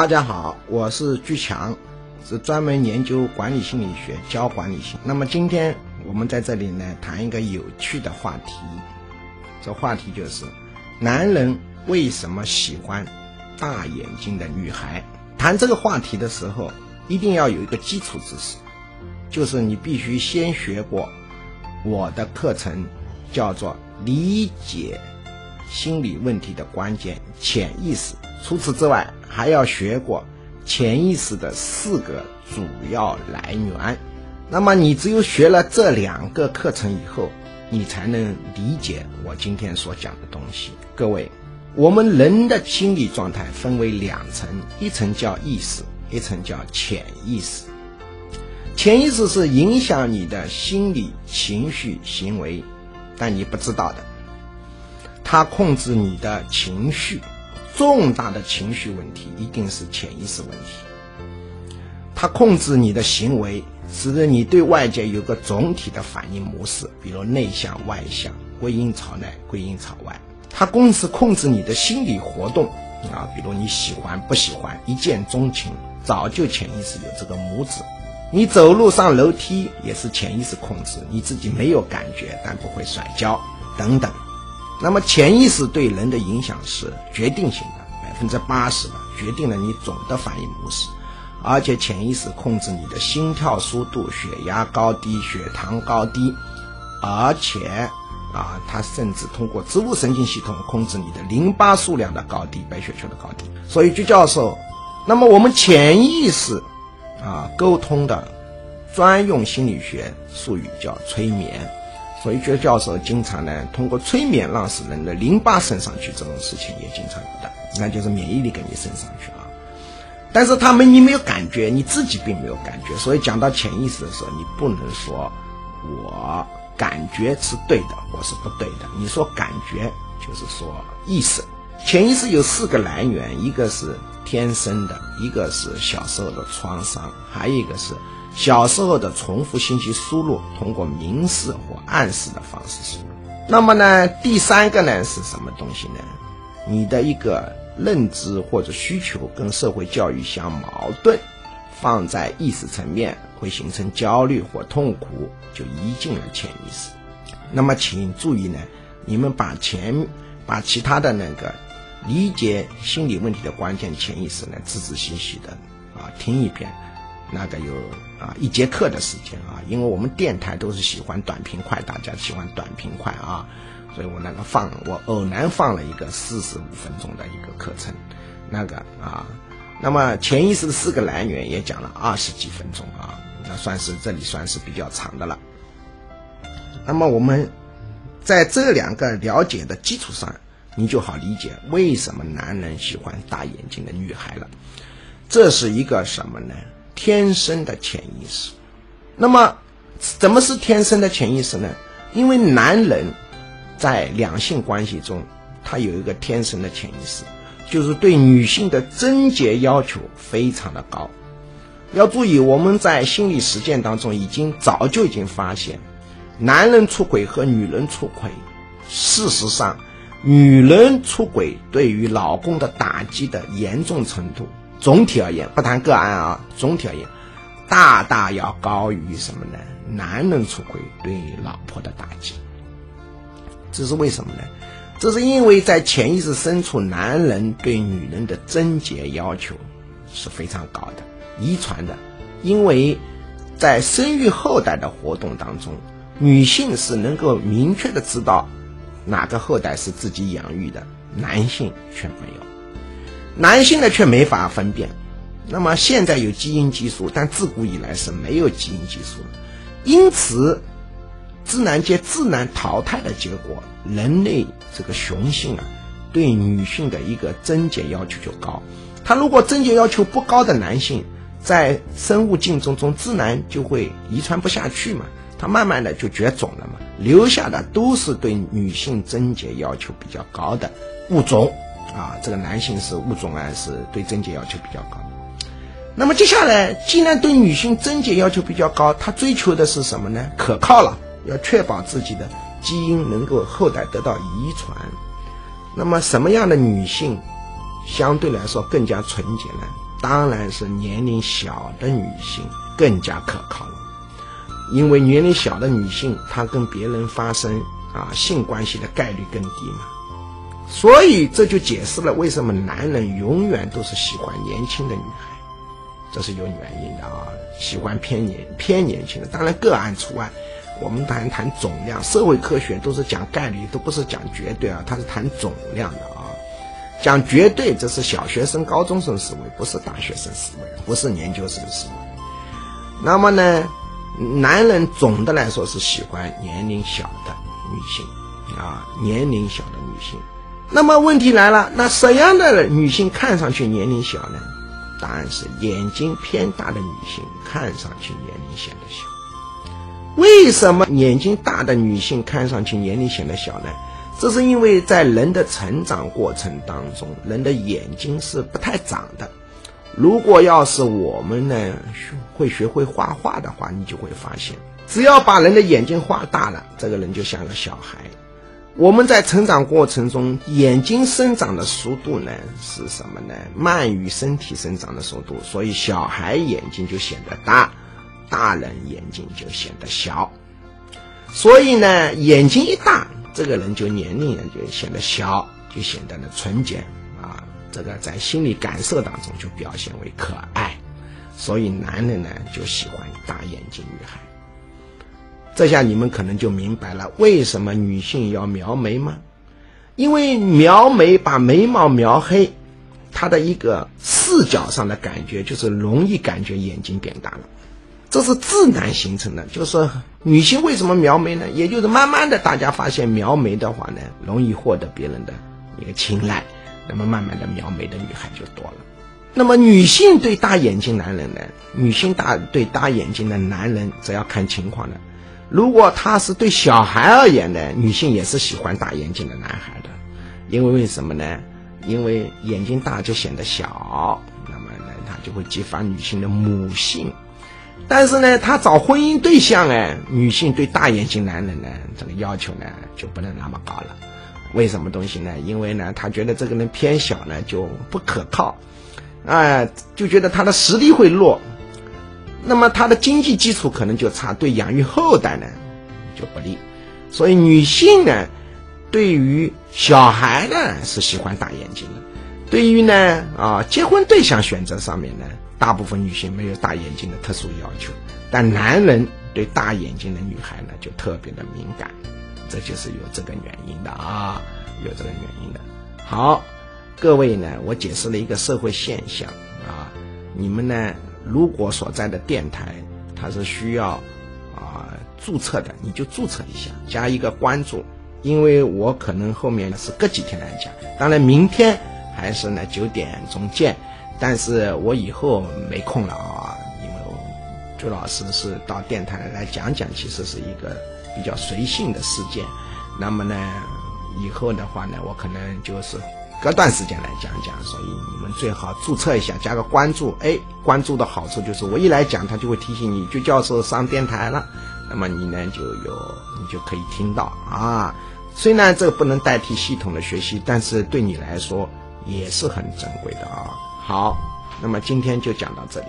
大家好，我是居强，是专门研究管理心理学、教管理性。那么今天我们在这里呢，谈一个有趣的话题。这话题就是：男人为什么喜欢大眼睛的女孩？谈这个话题的时候，一定要有一个基础知识，就是你必须先学过我的课程，叫做理解心理问题的关键——潜意识。除此之外，还要学过潜意识的四个主要来源。那么，你只有学了这两个课程以后，你才能理解我今天所讲的东西。各位，我们人的心理状态分为两层，一层叫意识，一层叫潜意识。潜意识是影响你的心理、情绪、行为，但你不知道的，它控制你的情绪。重大的情绪问题一定是潜意识问题，它控制你的行为，使得你对外界有个总体的反应模式，比如内向外向、归因朝内、归因朝外。它公是控制你的心理活动啊，比如你喜欢不喜欢、一见钟情，早就潜意识有这个模子。你走路上楼梯也是潜意识控制，你自己没有感觉，但不会摔跤等等。那么潜意识对人的影响是决定性的，百分之八十的决定了你总的反应模式，而且潜意识控制你的心跳速度、血压高低、血糖高低，而且啊，它甚至通过植物神经系统控制你的淋巴数量的高低、白血球的高低。所以，鞠教授，那么我们潜意识啊沟通的专用心理学术语叫催眠。所以，觉教授经常呢通过催眠让使人的淋巴升上去，这种事情也经常有的，那就是免疫力给你升上去啊。但是他们你没有感觉，你自己并没有感觉，所以讲到潜意识的时候，你不能说我感觉是对的，我是不对的。你说感觉就是说意识，潜意识有四个来源，一个是天生的，一个是小时候的创伤，还有一个是。小时候的重复信息输入，通过明示或暗示的方式输入。那么呢，第三个呢是什么东西呢？你的一个认知或者需求跟社会教育相矛盾，放在意识层面会形成焦虑或痛苦，就移进了潜意识。那么请注意呢，你们把前把其他的那个理解心理问题的关键潜意识呢，仔仔细细的啊听一遍。那个有啊一节课的时间啊，因为我们电台都是喜欢短平快，大家喜欢短平快啊，所以我那个放我偶然放了一个四十五分钟的一个课程，那个啊，那么潜意识的四个来源也讲了二十几分钟啊，那算是这里算是比较长的了。那么我们在这两个了解的基础上，你就好理解为什么男人喜欢大眼睛的女孩了。这是一个什么呢？天生的潜意识，那么，怎么是天生的潜意识呢？因为男人在两性关系中，他有一个天生的潜意识，就是对女性的贞洁要求非常的高。要注意，我们在心理实践当中已经早就已经发现，男人出轨和女人出轨，事实上，女人出轨对于老公的打击的严重程度。总体而言，不谈个案啊，总体而言，大大要高于什么呢？男人出轨对老婆的打击，这是为什么呢？这是因为在潜意识深处，男人对女人的贞洁要求是非常高的，遗传的。因为在生育后代的活动当中，女性是能够明确的知道哪个后代是自己养育的，男性却没有。男性呢却没法分辨，那么现在有基因技术，但自古以来是没有基因技术的，因此自然界自然淘汰的结果，人类这个雄性啊，对女性的一个贞洁要求就高。他如果贞洁要求不高的男性，在生物竞争中自然就会遗传不下去嘛，他慢慢的就绝种了嘛，留下的都是对女性贞洁要求比较高的物种。啊，这个男性是物种啊，是对贞洁要求比较高。那么接下来，既然对女性贞洁要求比较高，他追求的是什么呢？可靠了，要确保自己的基因能够后代得到遗传。那么什么样的女性相对来说更加纯洁呢？当然是年龄小的女性更加可靠了，因为年龄小的女性，她跟别人发生啊性关系的概率更低嘛。所以这就解释了为什么男人永远都是喜欢年轻的女孩，这是有原因的啊，喜欢偏年偏年轻的，当然个案除外。我们谈谈总量，社会科学都是讲概率，都不是讲绝对啊，它是谈总量的啊。讲绝对，这是小学生、高中生思维，不是大学生思维，不是研究生思维。那么呢，男人总的来说是喜欢年龄小的女性啊，年龄小的女性。那么问题来了，那什么样的女性看上去年龄小呢？答案是眼睛偏大的女性看上去年龄显得小。为什么眼睛大的女性看上去年龄显得小呢？这是因为在人的成长过程当中，人的眼睛是不太长的。如果要是我们呢会学会画画的话，你就会发现，只要把人的眼睛画大了，这个人就像个小孩。我们在成长过程中，眼睛生长的速度呢是什么呢？慢于身体生长的速度，所以小孩眼睛就显得大，大人眼睛就显得小。所以呢，眼睛一大，这个人就年龄就显得小，就显得呢纯洁啊。这个在心理感受当中就表现为可爱，所以男人呢就喜欢大眼睛女孩。这下你们可能就明白了，为什么女性要描眉吗？因为描眉把眉毛描黑，它的一个视角上的感觉就是容易感觉眼睛变大了，这是自然形成的。就是女性为什么描眉呢？也就是慢慢的大家发现描眉的话呢，容易获得别人的一个青睐，那么慢慢的描眉的女孩就多了。那么女性对大眼睛男人呢？女性大对大眼睛的男人则要看情况的。如果他是对小孩而言呢，女性也是喜欢大眼睛的男孩的，因为为什么呢？因为眼睛大就显得小，那么呢，他就会激发女性的母性。但是呢，他找婚姻对象哎，女性对大眼睛男人呢，这个要求呢就不能那么高了。为什么东西呢？因为呢，他觉得这个人偏小呢就不可靠，哎，就觉得他的实力会弱。那么他的经济基础可能就差，对养育后代呢就不利。所以女性呢，对于小孩呢是喜欢大眼睛的。对于呢啊结婚对象选择上面呢，大部分女性没有大眼睛的特殊要求，但男人对大眼睛的女孩呢就特别的敏感，这就是有这个原因的啊，有这个原因的。好，各位呢，我解释了一个社会现象啊，你们呢？如果所在的电台它是需要啊注册的，你就注册一下，加一个关注，因为我可能后面是隔几天来讲，当然明天还是呢九点钟见，但是我以后没空了啊，因为朱老师是到电台来讲讲，其实是一个比较随性的事件，那么呢以后的话呢，我可能就是。隔段时间来讲讲，所以你们最好注册一下，加个关注。哎，关注的好处就是我一来讲，他就会提醒你，就教授上电台了。那么你呢就有，你就可以听到啊。虽然这个不能代替系统的学习，但是对你来说也是很珍贵的啊。好，那么今天就讲到这里。